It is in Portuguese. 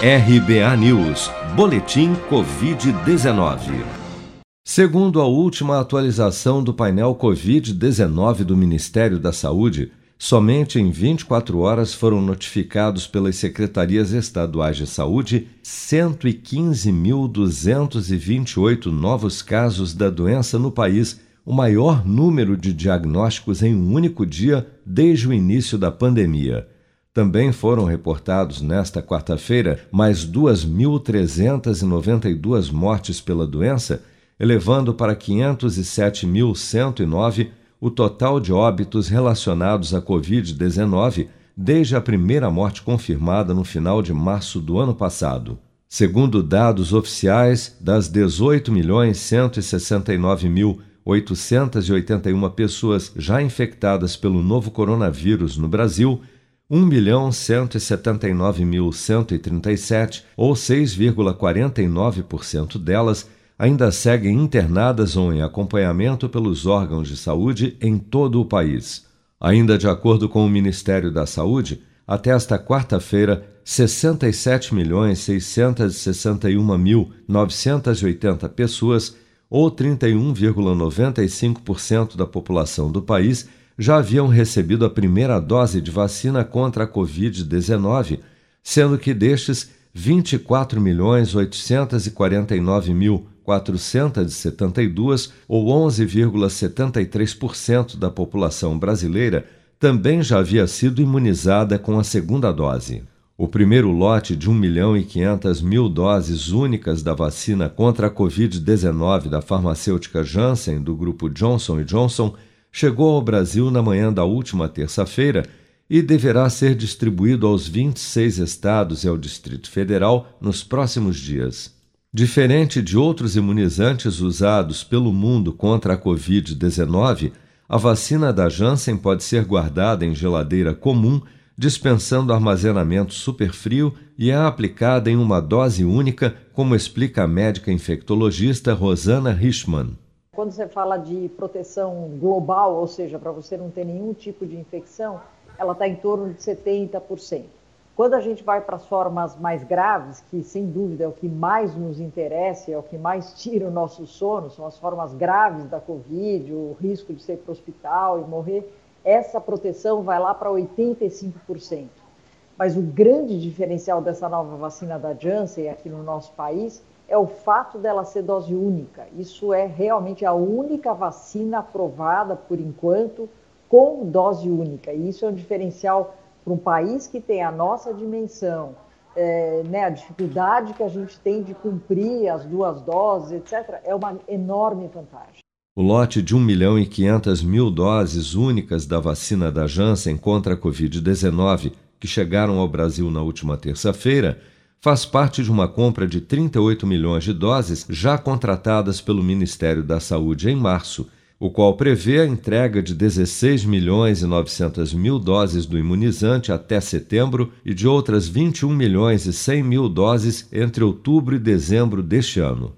RBA News, Boletim Covid-19. Segundo a última atualização do painel Covid-19 do Ministério da Saúde, somente em 24 horas foram notificados pelas secretarias estaduais de saúde 115.228 novos casos da doença no país, o maior número de diagnósticos em um único dia desde o início da pandemia. Também foram reportados nesta quarta-feira mais 2.392 mortes pela doença, elevando para 507.109 o total de óbitos relacionados à Covid-19 desde a primeira morte confirmada no final de março do ano passado. Segundo dados oficiais, das 18.169.881 pessoas já infectadas pelo novo coronavírus no Brasil, 1.179.137, ou 6,49% delas, ainda seguem internadas ou em acompanhamento pelos órgãos de saúde em todo o país. Ainda de acordo com o Ministério da Saúde, até esta quarta-feira, 67.661.980 pessoas, ou 31,95% da população do país, já haviam recebido a primeira dose de vacina contra a Covid-19, sendo que destes, 24.849.472, ou 11,73% da população brasileira, também já havia sido imunizada com a segunda dose. O primeiro lote de 1 milhão e 500 mil doses únicas da vacina contra a Covid-19 da farmacêutica Janssen, do grupo Johnson Johnson, chegou ao Brasil na manhã da última terça-feira e deverá ser distribuído aos 26 estados e ao Distrito Federal nos próximos dias. Diferente de outros imunizantes usados pelo mundo contra a Covid-19, a vacina da Janssen pode ser guardada em geladeira comum, dispensando armazenamento superfrio e é aplicada em uma dose única, como explica a médica infectologista Rosana Richman quando você fala de proteção global, ou seja, para você não ter nenhum tipo de infecção, ela está em torno de 70%. Quando a gente vai para as formas mais graves, que sem dúvida é o que mais nos interessa, é o que mais tira o nosso sono, são as formas graves da Covid, o risco de ser para o hospital e morrer, essa proteção vai lá para 85%. Mas o grande diferencial dessa nova vacina da Janssen aqui no nosso país é o fato dela ser dose única. Isso é realmente a única vacina aprovada, por enquanto, com dose única. E isso é um diferencial para um país que tem a nossa dimensão, é, né, a dificuldade que a gente tem de cumprir as duas doses, etc., é uma enorme vantagem. O lote de 1 milhão e 500 mil doses únicas da vacina da Janssen contra a Covid-19, que chegaram ao Brasil na última terça-feira, faz parte de uma compra de 38 milhões de doses já contratadas pelo Ministério da Saúde em março, o qual prevê a entrega de 16 milhões e 900 mil doses do imunizante até setembro e de outras 21 milhões e 100 mil doses entre outubro e dezembro deste ano.